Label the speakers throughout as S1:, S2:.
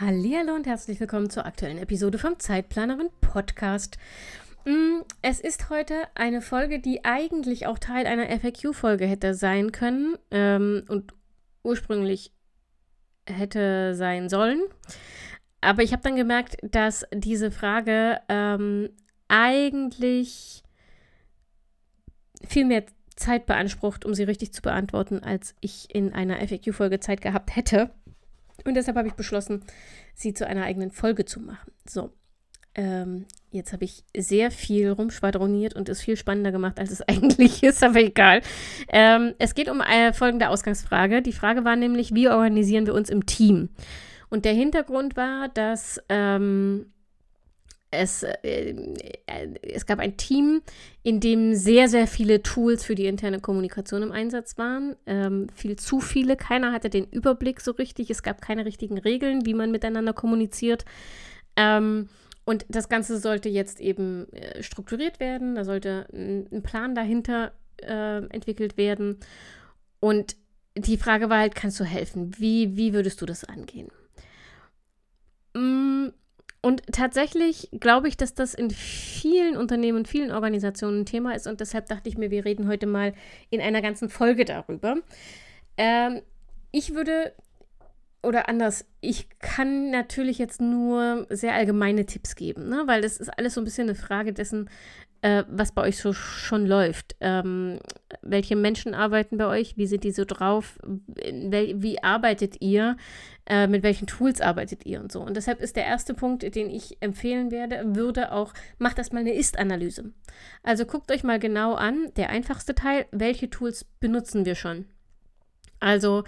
S1: Hallo und herzlich willkommen zur aktuellen Episode vom Zeitplanerin Podcast. Mm, es ist heute eine Folge, die eigentlich auch Teil einer FAQ-Folge hätte sein können ähm, und ursprünglich hätte sein sollen. Aber ich habe dann gemerkt, dass diese Frage ähm, eigentlich viel mehr Zeit beansprucht, um sie richtig zu beantworten, als ich in einer FAQ-Folge Zeit gehabt hätte. Und deshalb habe ich beschlossen, sie zu einer eigenen Folge zu machen. So, ähm, jetzt habe ich sehr viel rumschwadroniert und es viel spannender gemacht, als es eigentlich ist, aber egal. Ähm, es geht um eine folgende Ausgangsfrage. Die Frage war nämlich, wie organisieren wir uns im Team? Und der Hintergrund war, dass ähm, es, äh, es gab ein Team, in dem sehr, sehr viele Tools für die interne Kommunikation im Einsatz waren. Ähm, viel zu viele. Keiner hatte den Überblick so richtig. Es gab keine richtigen Regeln, wie man miteinander kommuniziert. Ähm, und das Ganze sollte jetzt eben äh, strukturiert werden. Da sollte ein, ein Plan dahinter äh, entwickelt werden. Und die Frage war halt, kannst du helfen? Wie, wie würdest du das angehen? Und tatsächlich glaube ich, dass das in vielen Unternehmen und vielen Organisationen ein Thema ist. Und deshalb dachte ich mir, wir reden heute mal in einer ganzen Folge darüber. Ähm, ich würde, oder anders, ich kann natürlich jetzt nur sehr allgemeine Tipps geben, ne? weil das ist alles so ein bisschen eine Frage dessen, äh, was bei euch so schon läuft. Ähm, welche Menschen arbeiten bei euch? Wie sind die so drauf? Wie arbeitet ihr? Äh, mit welchen Tools arbeitet ihr und so? Und deshalb ist der erste Punkt, den ich empfehlen werde, würde auch, macht erstmal eine Ist-Analyse. Also guckt euch mal genau an, der einfachste Teil, welche Tools benutzen wir schon? Also,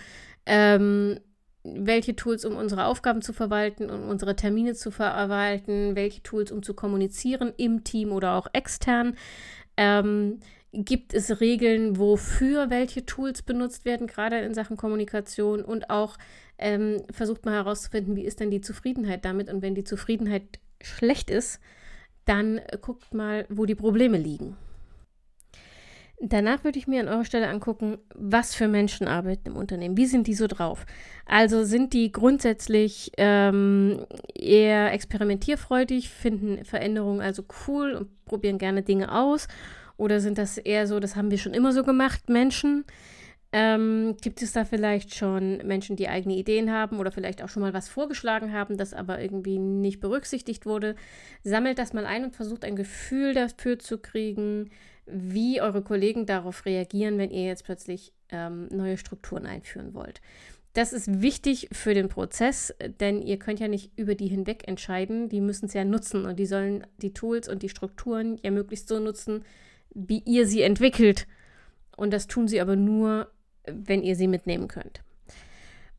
S1: ähm, welche Tools, um unsere Aufgaben zu verwalten, um unsere Termine zu verwalten, welche Tools, um zu kommunizieren im Team oder auch extern. Ähm, gibt es Regeln, wofür welche Tools benutzt werden, gerade in Sachen Kommunikation und auch ähm, versucht mal herauszufinden, wie ist denn die Zufriedenheit damit und wenn die Zufriedenheit schlecht ist, dann guckt mal, wo die Probleme liegen. Danach würde ich mir an eurer Stelle angucken, was für Menschen arbeiten im Unternehmen. Wie sind die so drauf? Also sind die grundsätzlich ähm, eher experimentierfreudig, finden Veränderungen also cool und probieren gerne Dinge aus? Oder sind das eher so, das haben wir schon immer so gemacht, Menschen? Ähm, gibt es da vielleicht schon Menschen, die eigene Ideen haben oder vielleicht auch schon mal was vorgeschlagen haben, das aber irgendwie nicht berücksichtigt wurde? Sammelt das mal ein und versucht ein Gefühl dafür zu kriegen, wie eure Kollegen darauf reagieren, wenn ihr jetzt plötzlich ähm, neue Strukturen einführen wollt. Das ist wichtig für den Prozess, denn ihr könnt ja nicht über die hinweg entscheiden. Die müssen es ja nutzen und die sollen die Tools und die Strukturen ja möglichst so nutzen, wie ihr sie entwickelt. Und das tun sie aber nur, wenn ihr sie mitnehmen könnt.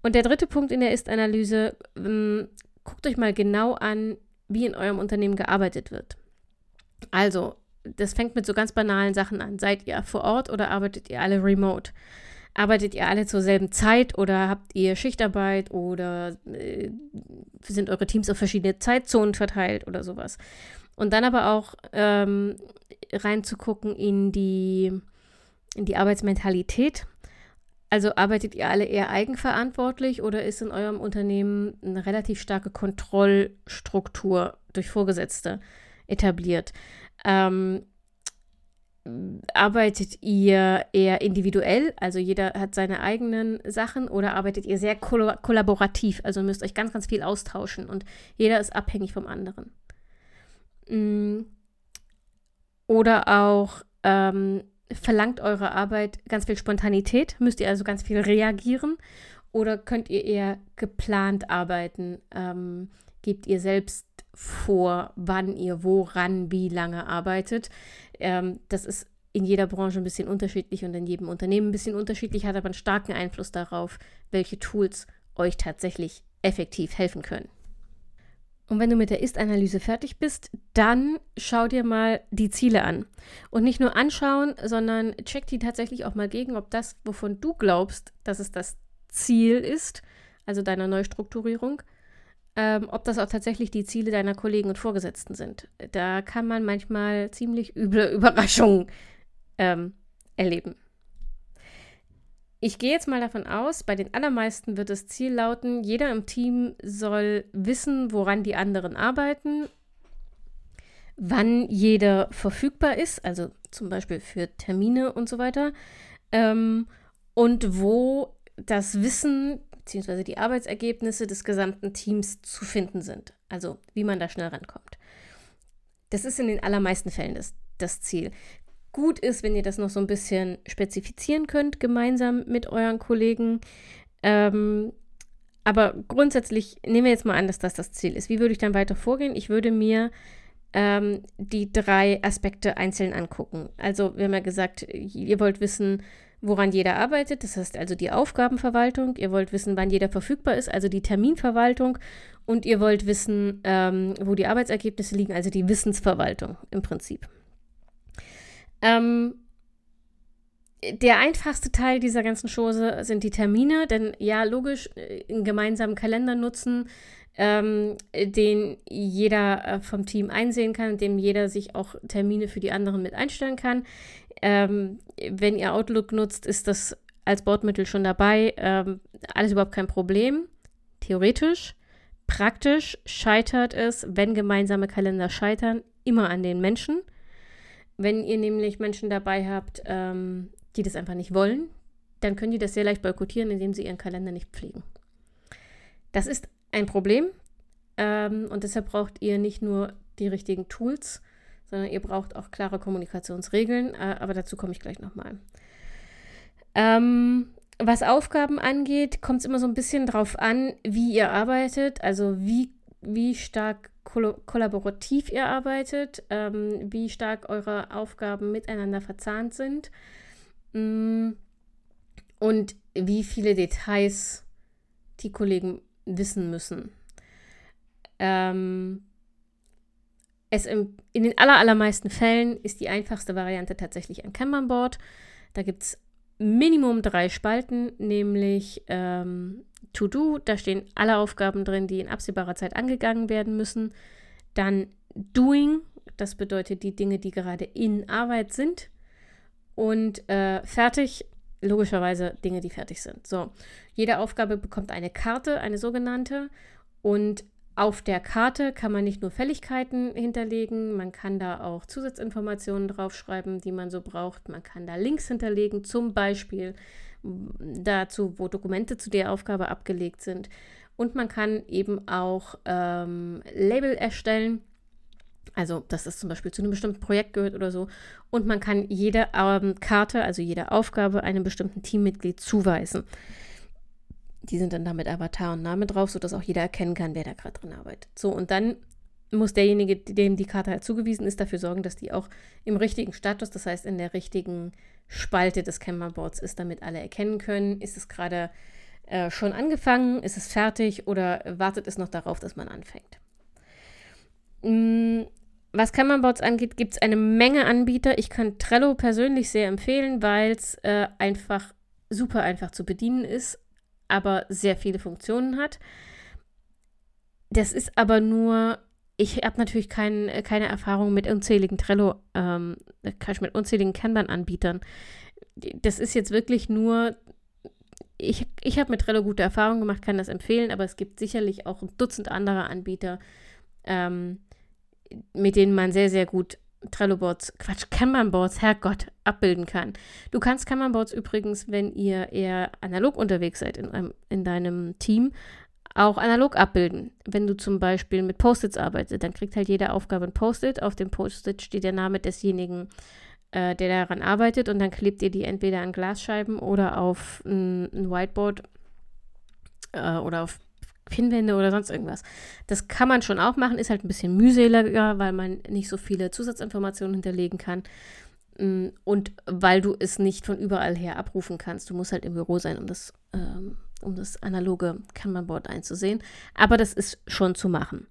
S1: Und der dritte Punkt in der Ist-Analyse, ähm, guckt euch mal genau an, wie in eurem Unternehmen gearbeitet wird. Also, das fängt mit so ganz banalen Sachen an. Seid ihr vor Ort oder arbeitet ihr alle remote? Arbeitet ihr alle zur selben Zeit oder habt ihr Schichtarbeit oder äh, sind eure Teams auf verschiedene Zeitzonen verteilt oder sowas? Und dann aber auch ähm, reinzugucken in die, in die Arbeitsmentalität. Also arbeitet ihr alle eher eigenverantwortlich oder ist in eurem Unternehmen eine relativ starke Kontrollstruktur durch Vorgesetzte etabliert? Ähm, arbeitet ihr eher individuell, also jeder hat seine eigenen Sachen, oder arbeitet ihr sehr koll kollaborativ, also müsst euch ganz, ganz viel austauschen und jeder ist abhängig vom anderen. Mm. Oder auch ähm, verlangt eure Arbeit ganz viel Spontanität, müsst ihr also ganz viel reagieren, oder könnt ihr eher geplant arbeiten? Ähm, gebt ihr selbst vor, wann ihr woran wie lange arbeitet. Ähm, das ist in jeder Branche ein bisschen unterschiedlich und in jedem Unternehmen ein bisschen unterschiedlich, hat aber einen starken Einfluss darauf, welche Tools euch tatsächlich effektiv helfen können. Und wenn du mit der Ist-Analyse fertig bist, dann schau dir mal die Ziele an. Und nicht nur anschauen, sondern check die tatsächlich auch mal gegen, ob das, wovon du glaubst, dass es das Ziel ist, also deiner Neustrukturierung, ähm, ob das auch tatsächlich die Ziele deiner Kollegen und Vorgesetzten sind. Da kann man manchmal ziemlich üble Überraschungen ähm, erleben. Ich gehe jetzt mal davon aus, bei den allermeisten wird das Ziel lauten, jeder im Team soll wissen, woran die anderen arbeiten, wann jeder verfügbar ist, also zum Beispiel für Termine und so weiter, ähm, und wo das Wissen bzw. die Arbeitsergebnisse des gesamten Teams zu finden sind. Also wie man da schnell rankommt. Das ist in den allermeisten Fällen das, das Ziel. Gut ist, wenn ihr das noch so ein bisschen spezifizieren könnt, gemeinsam mit euren Kollegen. Ähm, aber grundsätzlich nehmen wir jetzt mal an, dass das das Ziel ist. Wie würde ich dann weiter vorgehen? Ich würde mir ähm, die drei Aspekte einzeln angucken. Also, wir haben ja gesagt, ihr wollt wissen, woran jeder arbeitet, das heißt also die Aufgabenverwaltung. Ihr wollt wissen, wann jeder verfügbar ist, also die Terminverwaltung. Und ihr wollt wissen, ähm, wo die Arbeitsergebnisse liegen, also die Wissensverwaltung im Prinzip. Ähm, der einfachste Teil dieser ganzen Chose sind die Termine, denn ja, logisch, äh, einen gemeinsamen Kalender nutzen, ähm, den jeder äh, vom Team einsehen kann, in dem jeder sich auch Termine für die anderen mit einstellen kann. Ähm, wenn ihr Outlook nutzt, ist das als Bordmittel schon dabei. Ähm, alles überhaupt kein Problem. Theoretisch. Praktisch scheitert es, wenn gemeinsame Kalender scheitern, immer an den Menschen. Wenn ihr nämlich Menschen dabei habt, ähm, die das einfach nicht wollen, dann können die das sehr leicht boykottieren, indem sie ihren Kalender nicht pflegen. Das ist ein Problem ähm, und deshalb braucht ihr nicht nur die richtigen Tools, sondern ihr braucht auch klare Kommunikationsregeln, äh, aber dazu komme ich gleich nochmal. Ähm, was Aufgaben angeht, kommt es immer so ein bisschen drauf an, wie ihr arbeitet, also wie, wie stark kollaborativ ihr arbeitet, ähm, wie stark eure Aufgaben miteinander verzahnt sind mm, und wie viele Details die Kollegen wissen müssen. Ähm, es im, in den allermeisten Fällen ist die einfachste Variante tatsächlich ein Kanban-Board. Da gibt es Minimum drei Spalten, nämlich ähm, To-Do, da stehen alle Aufgaben drin, die in absehbarer Zeit angegangen werden müssen. Dann Doing, das bedeutet die Dinge, die gerade in Arbeit sind. Und äh, fertig, logischerweise Dinge, die fertig sind. So, jede Aufgabe bekommt eine Karte, eine sogenannte. Und auf der Karte kann man nicht nur Fälligkeiten hinterlegen, man kann da auch Zusatzinformationen draufschreiben, die man so braucht. Man kann da Links hinterlegen, zum Beispiel dazu, wo Dokumente zu der Aufgabe abgelegt sind. Und man kann eben auch ähm, Label erstellen. Also, dass das zum Beispiel zu einem bestimmten Projekt gehört oder so. Und man kann jede ähm, Karte, also jede Aufgabe, einem bestimmten Teammitglied zuweisen. Die sind dann da mit Avatar und Name drauf, sodass auch jeder erkennen kann, wer da gerade drin arbeitet. So, und dann muss derjenige, dem die Karte halt zugewiesen ist, dafür sorgen, dass die auch im richtigen Status, das heißt in der richtigen Spalte des Camera-Boards ist, damit alle erkennen können, ist es gerade äh, schon angefangen, ist es fertig oder wartet es noch darauf, dass man anfängt. Mm, was Camera-Boards angeht, gibt es eine Menge Anbieter. Ich kann Trello persönlich sehr empfehlen, weil es äh, einfach super einfach zu bedienen ist, aber sehr viele Funktionen hat. Das ist aber nur ich habe natürlich kein, keine Erfahrung mit unzähligen Trello, ähm, mit unzähligen Kanban-Anbietern. Das ist jetzt wirklich nur, ich, ich habe mit Trello gute Erfahrungen gemacht, kann das empfehlen, aber es gibt sicherlich auch ein Dutzend anderer Anbieter, ähm, mit denen man sehr, sehr gut Trello-Boards, Quatsch, Kanban-Boards, Herrgott, abbilden kann. Du kannst Kanban-Boards übrigens, wenn ihr eher analog unterwegs seid in, einem, in deinem Team, auch analog abbilden. Wenn du zum Beispiel mit Post-its arbeitest, dann kriegt halt jede Aufgabe ein Post-it. Auf dem Post-it steht der Name desjenigen, äh, der daran arbeitet und dann klebt ihr die entweder an Glasscheiben oder auf ein, ein Whiteboard äh, oder auf Pinwände oder sonst irgendwas. Das kann man schon auch machen, ist halt ein bisschen mühseliger, weil man nicht so viele Zusatzinformationen hinterlegen kann. Mm, und weil du es nicht von überall her abrufen kannst. Du musst halt im Büro sein, um das ähm, um das analoge Kanban-Board einzusehen. Aber das ist schon zu machen.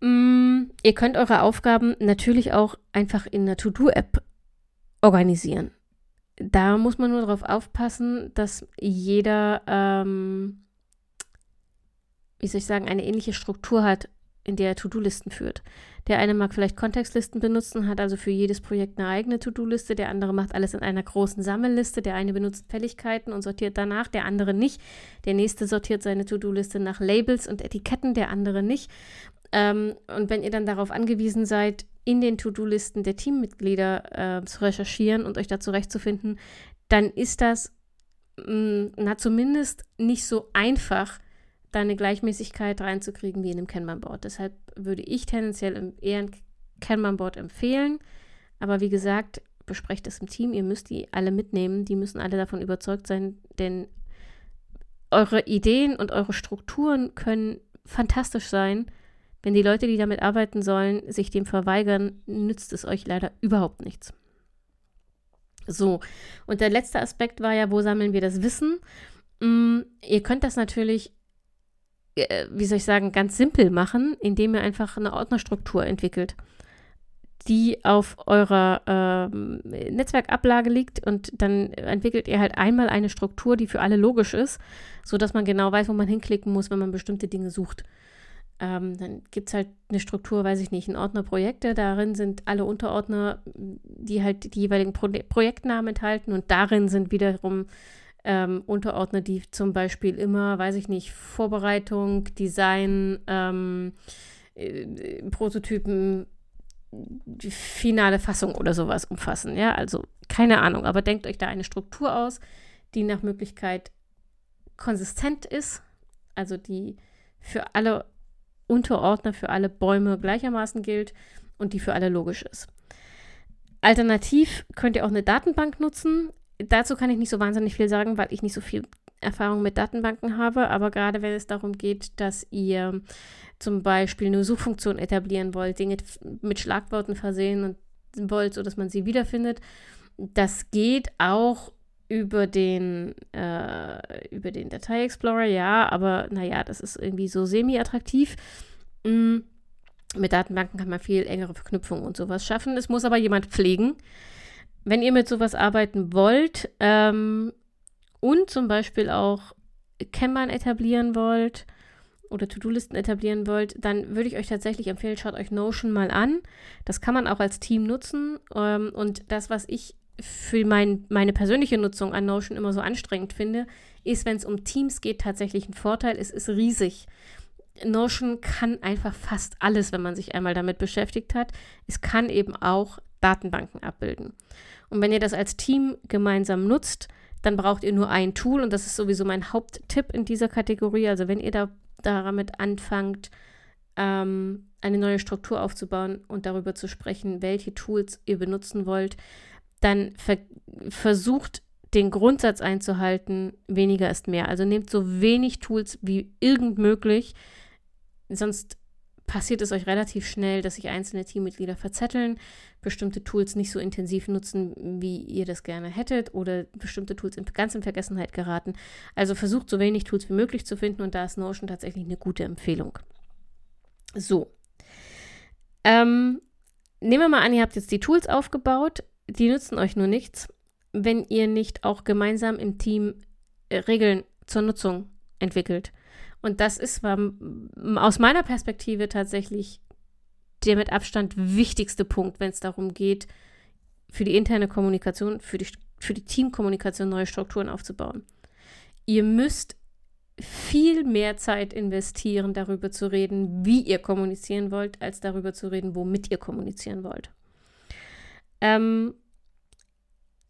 S1: Mm, ihr könnt eure Aufgaben natürlich auch einfach in einer To-Do-App organisieren. Da muss man nur darauf aufpassen, dass jeder, ähm, wie soll ich sagen, eine ähnliche Struktur hat, in der er To-Do-Listen führt. Der eine mag vielleicht Kontextlisten benutzen, hat also für jedes Projekt eine eigene To-Do-Liste. Der andere macht alles in einer großen Sammelliste. Der eine benutzt Fälligkeiten und sortiert danach, der andere nicht. Der nächste sortiert seine To-Do-Liste nach Labels und Etiketten, der andere nicht. Ähm, und wenn ihr dann darauf angewiesen seid, in den To-Do-Listen der Teammitglieder äh, zu recherchieren und euch da zurechtzufinden, dann ist das mh, mm, na, zumindest nicht so einfach, da eine Gleichmäßigkeit reinzukriegen wie in einem Kanban-Board. Deshalb würde ich tendenziell eher ein Kanban-Board empfehlen. Aber wie gesagt, besprecht es im Team. Ihr müsst die alle mitnehmen. Die müssen alle davon überzeugt sein, denn eure Ideen und eure Strukturen können fantastisch sein. Wenn die Leute, die damit arbeiten sollen, sich dem verweigern, nützt es euch leider überhaupt nichts. So, und der letzte Aspekt war ja, wo sammeln wir das Wissen? Mm, ihr könnt das natürlich äh, wie soll ich sagen, ganz simpel machen, indem ihr einfach eine Ordnerstruktur entwickelt, die auf eurer ähm, Netzwerkablage liegt und dann entwickelt ihr halt einmal eine Struktur, die für alle logisch ist, sodass man genau weiß, wo man hinklicken muss, wenn man bestimmte Dinge sucht. Ähm, dann gibt es halt eine Struktur, weiß ich nicht, ein Ordner Projekte. Darin sind alle Unterordner, die halt die jeweiligen Pro Projektnamen enthalten und darin sind wiederum ähm, Unterordner, die zum Beispiel immer, weiß ich nicht, Vorbereitung, Design, ähm, äh, Prototypen, die finale Fassung oder sowas umfassen. Ja, also keine Ahnung, aber denkt euch da eine Struktur aus, die nach Möglichkeit konsistent ist, also die für alle Unterordner, für alle Bäume gleichermaßen gilt und die für alle logisch ist. Alternativ könnt ihr auch eine Datenbank nutzen dazu kann ich nicht so wahnsinnig viel sagen, weil ich nicht so viel Erfahrung mit Datenbanken habe, aber gerade wenn es darum geht, dass ihr zum Beispiel eine Suchfunktion etablieren wollt, Dinge mit Schlagworten versehen und wollt, sodass man sie wiederfindet, das geht auch über den, äh, über den Datei Explorer, ja, aber naja, das ist irgendwie so semi-attraktiv. Mm, mit Datenbanken kann man viel engere Verknüpfungen und sowas schaffen. Es muss aber jemand pflegen wenn ihr mit sowas arbeiten wollt ähm, und zum Beispiel auch Kanban etablieren wollt oder To-Do-Listen etablieren wollt, dann würde ich euch tatsächlich empfehlen, schaut euch Notion mal an. Das kann man auch als Team nutzen. Ähm, und das, was ich für mein, meine persönliche Nutzung an Notion immer so anstrengend finde, ist, wenn es um Teams geht, tatsächlich ein Vorteil. Es ist riesig. Notion kann einfach fast alles, wenn man sich einmal damit beschäftigt hat. Es kann eben auch Datenbanken abbilden. Und wenn ihr das als Team gemeinsam nutzt, dann braucht ihr nur ein Tool und das ist sowieso mein Haupttipp in dieser Kategorie. Also wenn ihr da damit anfangt, ähm, eine neue Struktur aufzubauen und darüber zu sprechen, welche Tools ihr benutzen wollt, dann ver versucht den Grundsatz einzuhalten, weniger ist mehr. Also nehmt so wenig Tools wie irgend möglich, sonst passiert es euch relativ schnell, dass sich einzelne Teammitglieder verzetteln, bestimmte Tools nicht so intensiv nutzen, wie ihr das gerne hättet oder bestimmte Tools in, ganz in Vergessenheit geraten. Also versucht so wenig Tools wie möglich zu finden und da ist Notion tatsächlich eine gute Empfehlung. So. Ähm, nehmen wir mal an, ihr habt jetzt die Tools aufgebaut, die nützen euch nur nichts, wenn ihr nicht auch gemeinsam im Team äh, Regeln zur Nutzung entwickelt. Und das ist aus meiner Perspektive tatsächlich der mit Abstand wichtigste Punkt, wenn es darum geht, für die interne Kommunikation, für die, für die Teamkommunikation neue Strukturen aufzubauen. Ihr müsst viel mehr Zeit investieren, darüber zu reden, wie ihr kommunizieren wollt, als darüber zu reden, womit ihr kommunizieren wollt. Ähm,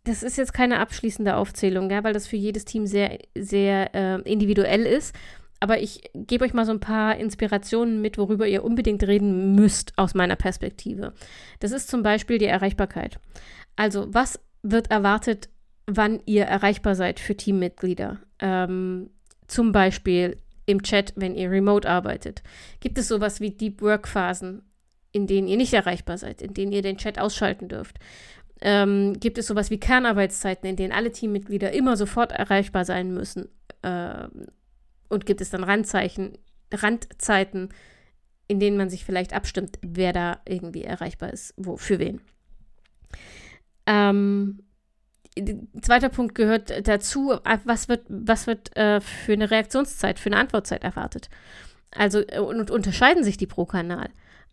S1: das ist jetzt keine abschließende Aufzählung, ja, weil das für jedes Team sehr, sehr äh, individuell ist aber ich gebe euch mal so ein paar Inspirationen mit, worüber ihr unbedingt reden müsst aus meiner Perspektive. Das ist zum Beispiel die Erreichbarkeit. Also, was wird erwartet, wann ihr erreichbar seid für Teammitglieder? Ähm, zum Beispiel im Chat, wenn ihr remote arbeitet. Gibt es sowas wie Deep Work Phasen, in denen ihr nicht erreichbar seid, in denen ihr den Chat ausschalten dürft? Ähm, gibt es sowas wie Kernarbeitszeiten, in denen alle Teammitglieder immer sofort erreichbar sein müssen? Ähm, und gibt es dann Randzeichen, Randzeiten, in denen man sich vielleicht abstimmt, wer da irgendwie erreichbar ist, wo, für wen. Ähm, zweiter Punkt gehört dazu, was wird, was wird äh, für eine Reaktionszeit, für eine Antwortzeit erwartet. Also äh, und unterscheiden sich die pro Kanal.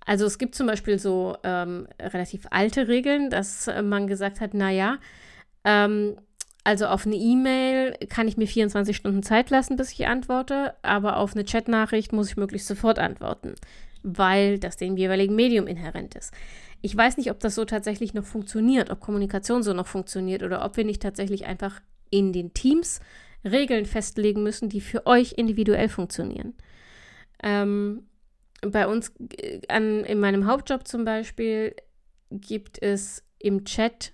S1: Also es gibt zum Beispiel so ähm, relativ alte Regeln, dass man gesagt hat, naja, ähm, also auf eine E-Mail kann ich mir 24 Stunden Zeit lassen, bis ich antworte, aber auf eine Chatnachricht muss ich möglichst sofort antworten, weil das dem jeweiligen Medium inhärent ist. Ich weiß nicht, ob das so tatsächlich noch funktioniert, ob Kommunikation so noch funktioniert oder ob wir nicht tatsächlich einfach in den Teams Regeln festlegen müssen, die für euch individuell funktionieren. Ähm, bei uns äh, an, in meinem Hauptjob zum Beispiel gibt es im Chat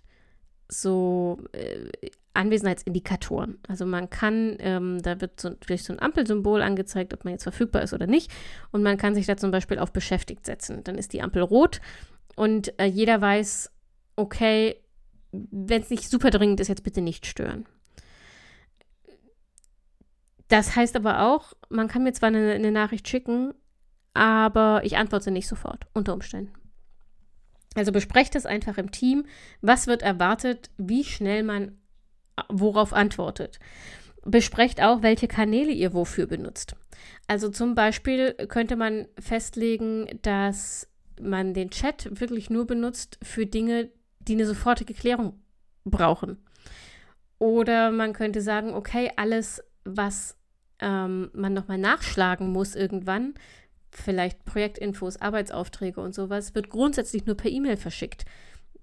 S1: so äh, Anwesenheitsindikatoren. Also man kann, ähm, da wird so, vielleicht so ein Ampelsymbol angezeigt, ob man jetzt verfügbar ist oder nicht. Und man kann sich da zum Beispiel auf beschäftigt setzen. Dann ist die Ampel rot und äh, jeder weiß, okay, wenn es nicht super dringend ist, jetzt bitte nicht stören. Das heißt aber auch, man kann mir zwar eine, eine Nachricht schicken, aber ich antworte nicht sofort, unter Umständen. Also besprecht es einfach im Team, was wird erwartet, wie schnell man worauf antwortet. Besprecht auch, welche Kanäle ihr wofür benutzt. Also zum Beispiel könnte man festlegen, dass man den Chat wirklich nur benutzt für Dinge, die eine sofortige Klärung brauchen. Oder man könnte sagen, okay, alles, was ähm, man nochmal nachschlagen muss irgendwann, vielleicht Projektinfos, Arbeitsaufträge und sowas, wird grundsätzlich nur per E-Mail verschickt,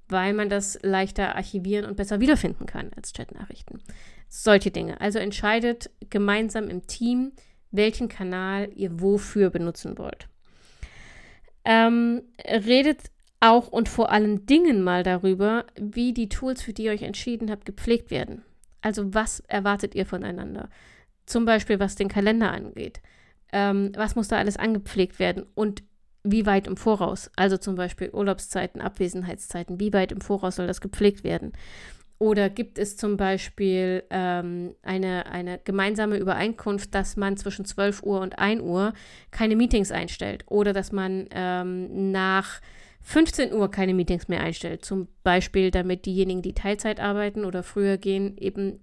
S1: weil man das leichter archivieren und besser wiederfinden kann als Chatnachrichten. Solche Dinge. Also entscheidet gemeinsam im Team, welchen Kanal ihr wofür benutzen wollt. Ähm, redet auch und vor allen Dingen mal darüber, wie die Tools, für die ihr euch entschieden habt, gepflegt werden. Also was erwartet ihr voneinander? Zum Beispiel was den Kalender angeht ähm, was muss da alles angepflegt werden und wie weit im Voraus. Also zum Beispiel Urlaubszeiten, Abwesenheitszeiten, wie weit im Voraus soll das gepflegt werden. Oder gibt es zum Beispiel ähm, eine, eine gemeinsame Übereinkunft, dass man zwischen 12 Uhr und 1 Uhr keine Meetings einstellt oder dass man ähm, nach 15 Uhr keine Meetings mehr einstellt. Zum Beispiel, damit diejenigen, die Teilzeit arbeiten oder früher gehen, eben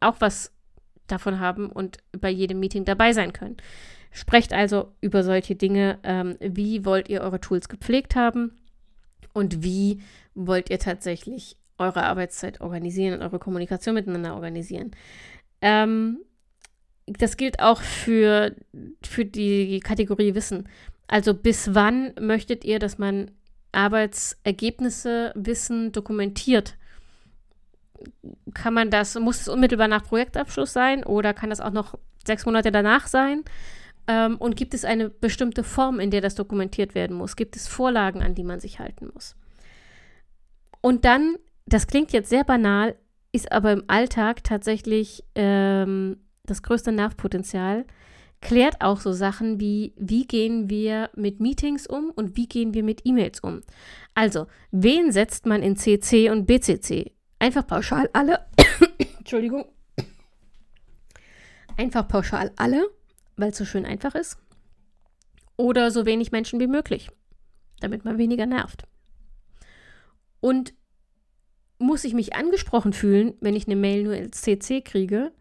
S1: auch was davon haben und bei jedem Meeting dabei sein können. Sprecht also über solche Dinge. Ähm, wie wollt ihr eure Tools gepflegt haben? Und wie wollt ihr tatsächlich eure Arbeitszeit organisieren und eure Kommunikation miteinander organisieren? Ähm, das gilt auch für, für die Kategorie Wissen. Also bis wann möchtet ihr, dass man Arbeitsergebnisse, Wissen dokumentiert? Kann man das, muss es unmittelbar nach Projektabschluss sein oder kann das auch noch sechs Monate danach sein? Ähm, und gibt es eine bestimmte Form, in der das dokumentiert werden muss? Gibt es Vorlagen, an die man sich halten muss? Und dann, das klingt jetzt sehr banal, ist aber im Alltag tatsächlich ähm, das größte Nervpotenzial, klärt auch so Sachen wie, wie gehen wir mit Meetings um und wie gehen wir mit E-Mails um. Also, wen setzt man in CC und BCC? Einfach pauschal alle. Entschuldigung. Einfach pauschal alle weil es so schön einfach ist. Oder so wenig Menschen wie möglich, damit man weniger nervt. Und muss ich mich angesprochen fühlen, wenn ich eine Mail nur als CC kriege?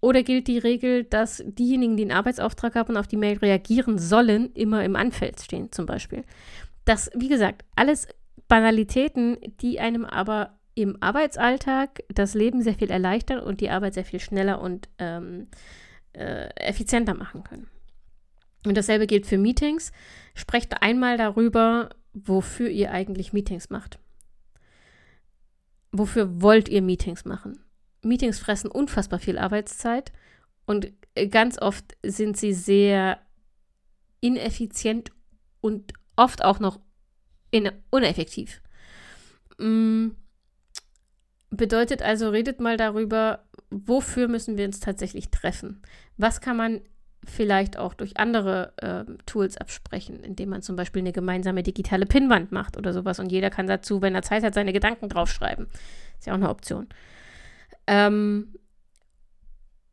S1: Oder gilt die Regel, dass diejenigen, die einen Arbeitsauftrag haben und auf die Mail reagieren sollen, immer im Anfeld stehen, zum Beispiel? Das, wie gesagt, alles Banalitäten, die einem aber im Arbeitsalltag das Leben sehr viel erleichtern und die Arbeit sehr viel schneller und ähm, äh, effizienter machen können. Und dasselbe gilt für Meetings. Sprecht einmal darüber, wofür ihr eigentlich Meetings macht. Wofür wollt ihr Meetings machen? Meetings fressen unfassbar viel Arbeitszeit und ganz oft sind sie sehr ineffizient und oft auch noch uneffektiv. Mm, bedeutet also, redet mal darüber, wofür müssen wir uns tatsächlich treffen? Was kann man vielleicht auch durch andere äh, Tools absprechen, indem man zum Beispiel eine gemeinsame digitale Pinnwand macht oder sowas und jeder kann dazu, wenn er Zeit hat, seine Gedanken draufschreiben. Ist ja auch eine Option. Ähm,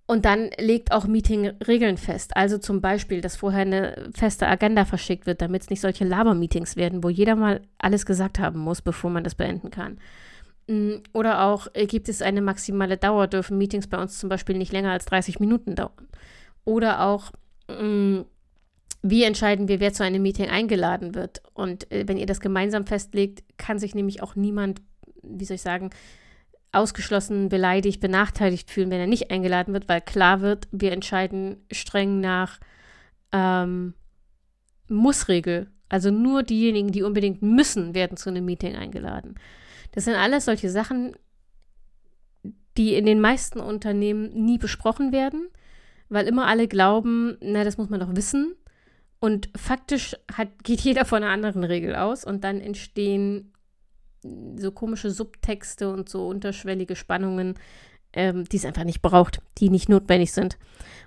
S1: Und dann legt auch Meeting-Regeln fest. Also zum Beispiel, dass vorher eine feste Agenda verschickt wird, damit es nicht solche Laber-Meetings werden, wo jeder mal alles gesagt haben muss, bevor man das beenden kann. Mm, oder auch äh, gibt es eine maximale Dauer, dürfen Meetings bei uns zum Beispiel nicht länger als 30 Minuten dauern. Oder auch, mm, wie entscheiden wir, wer zu einem Meeting eingeladen wird. Und äh, wenn ihr das gemeinsam festlegt, kann sich nämlich auch niemand, wie soll ich sagen, ausgeschlossen, beleidigt, benachteiligt fühlen, wenn er nicht eingeladen wird, weil klar wird, wir entscheiden streng nach ähm, Mussregel. Also nur diejenigen, die unbedingt müssen, werden zu einem Meeting eingeladen. Das sind alles solche Sachen, die in den meisten Unternehmen nie besprochen werden, weil immer alle glauben, na, das muss man doch wissen. Und faktisch hat, geht jeder von einer anderen Regel aus und dann entstehen so komische Subtexte und so unterschwellige Spannungen, ähm, die es einfach nicht braucht, die nicht notwendig sind.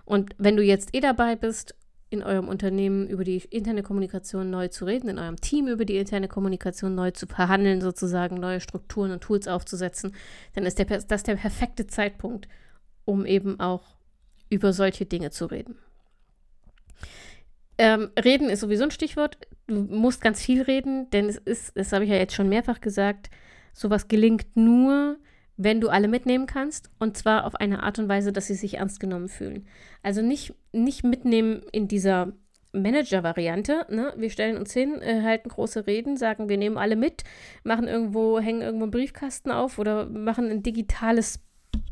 S1: Und wenn du jetzt eh dabei bist, in eurem Unternehmen über die interne Kommunikation neu zu reden, in eurem Team über die interne Kommunikation neu zu verhandeln, sozusagen neue Strukturen und Tools aufzusetzen, dann ist der, das der perfekte Zeitpunkt, um eben auch über solche Dinge zu reden. Ähm, reden ist sowieso ein Stichwort. Du musst ganz viel reden, denn es ist, das habe ich ja jetzt schon mehrfach gesagt, sowas gelingt nur, wenn du alle mitnehmen kannst und zwar auf eine Art und Weise, dass sie sich ernst genommen fühlen. Also nicht, nicht mitnehmen in dieser Manager-Variante. Ne? Wir stellen uns hin, äh, halten große Reden, sagen, wir nehmen alle mit, machen irgendwo, hängen irgendwo einen Briefkasten auf oder machen ein digitales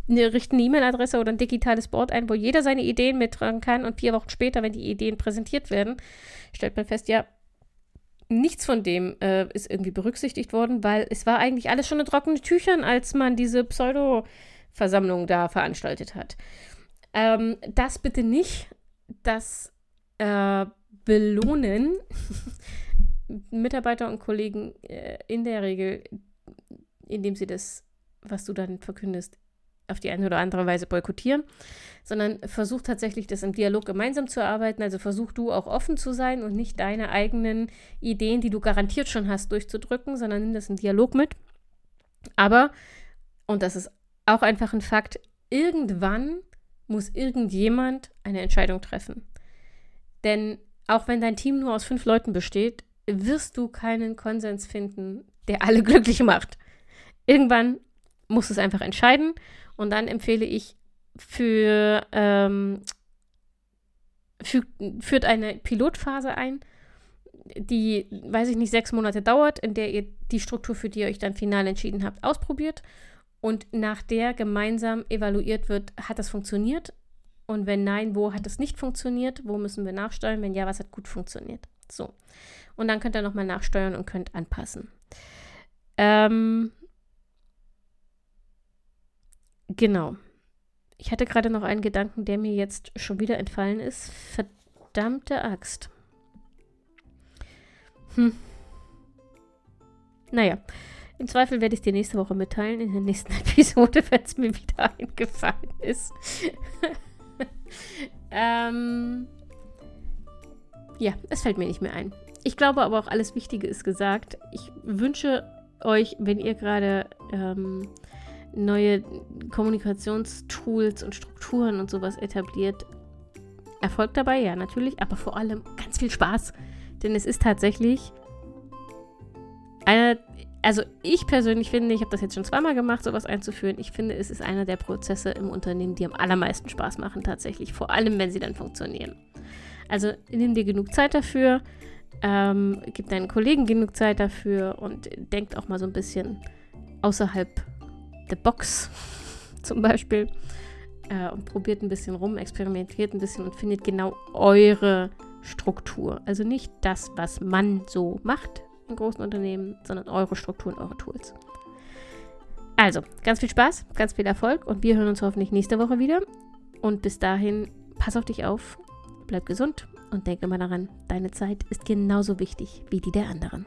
S1: eine, richten eine E-Mail-Adresse oder ein digitales Board ein, wo jeder seine Ideen mittragen kann und vier Wochen später, wenn die Ideen präsentiert werden, stellt man fest, ja, nichts von dem äh, ist irgendwie berücksichtigt worden, weil es war eigentlich alles schon in trockenen Tüchern, als man diese Pseudo-Versammlung da veranstaltet hat. Ähm, das bitte nicht, das äh, belohnen Mitarbeiter und Kollegen äh, in der Regel, indem sie das, was du dann verkündest, auf die eine oder andere Weise boykottieren, sondern versuch tatsächlich, das im Dialog gemeinsam zu erarbeiten. Also versuch du auch offen zu sein und nicht deine eigenen Ideen, die du garantiert schon hast, durchzudrücken, sondern nimm das im Dialog mit. Aber, und das ist auch einfach ein Fakt, irgendwann muss irgendjemand eine Entscheidung treffen. Denn auch wenn dein Team nur aus fünf Leuten besteht, wirst du keinen Konsens finden, der alle glücklich macht. Irgendwann muss es einfach entscheiden und dann empfehle ich für, ähm, für, führt eine Pilotphase ein, die, weiß ich nicht, sechs Monate dauert, in der ihr die Struktur, für die ihr euch dann final entschieden habt, ausprobiert und nach der gemeinsam evaluiert wird, hat das funktioniert? Und wenn nein, wo hat es nicht funktioniert? Wo müssen wir nachsteuern? Wenn ja, was hat gut funktioniert? So. Und dann könnt ihr nochmal nachsteuern und könnt anpassen. Ähm, Genau. Ich hatte gerade noch einen Gedanken, der mir jetzt schon wieder entfallen ist. Verdammte Axt. Hm. Naja, im Zweifel werde ich es dir nächste Woche mitteilen, in der nächsten Episode, wenn es mir wieder eingefallen ist. ähm, ja, es fällt mir nicht mehr ein. Ich glaube aber auch, alles Wichtige ist gesagt. Ich wünsche euch, wenn ihr gerade ähm, neue Kommunikationstools und Strukturen und sowas etabliert. Erfolg dabei, ja, natürlich, aber vor allem ganz viel Spaß. Denn es ist tatsächlich einer, also ich persönlich finde, ich habe das jetzt schon zweimal gemacht, sowas einzuführen. Ich finde, es ist einer der Prozesse im Unternehmen, die am allermeisten Spaß machen, tatsächlich. Vor allem, wenn sie dann funktionieren. Also nimm dir genug Zeit dafür, ähm, gib deinen Kollegen genug Zeit dafür und denkt auch mal so ein bisschen außerhalb the Box zum Beispiel äh, und probiert ein bisschen rum, experimentiert ein bisschen und findet genau eure Struktur. Also nicht das, was man so macht in großen Unternehmen, sondern eure Strukturen, eure Tools. Also, ganz viel Spaß, ganz viel Erfolg und wir hören uns hoffentlich nächste Woche wieder. Und bis dahin, pass auf dich auf, bleib gesund und denke immer daran, deine Zeit ist genauso wichtig wie die der anderen.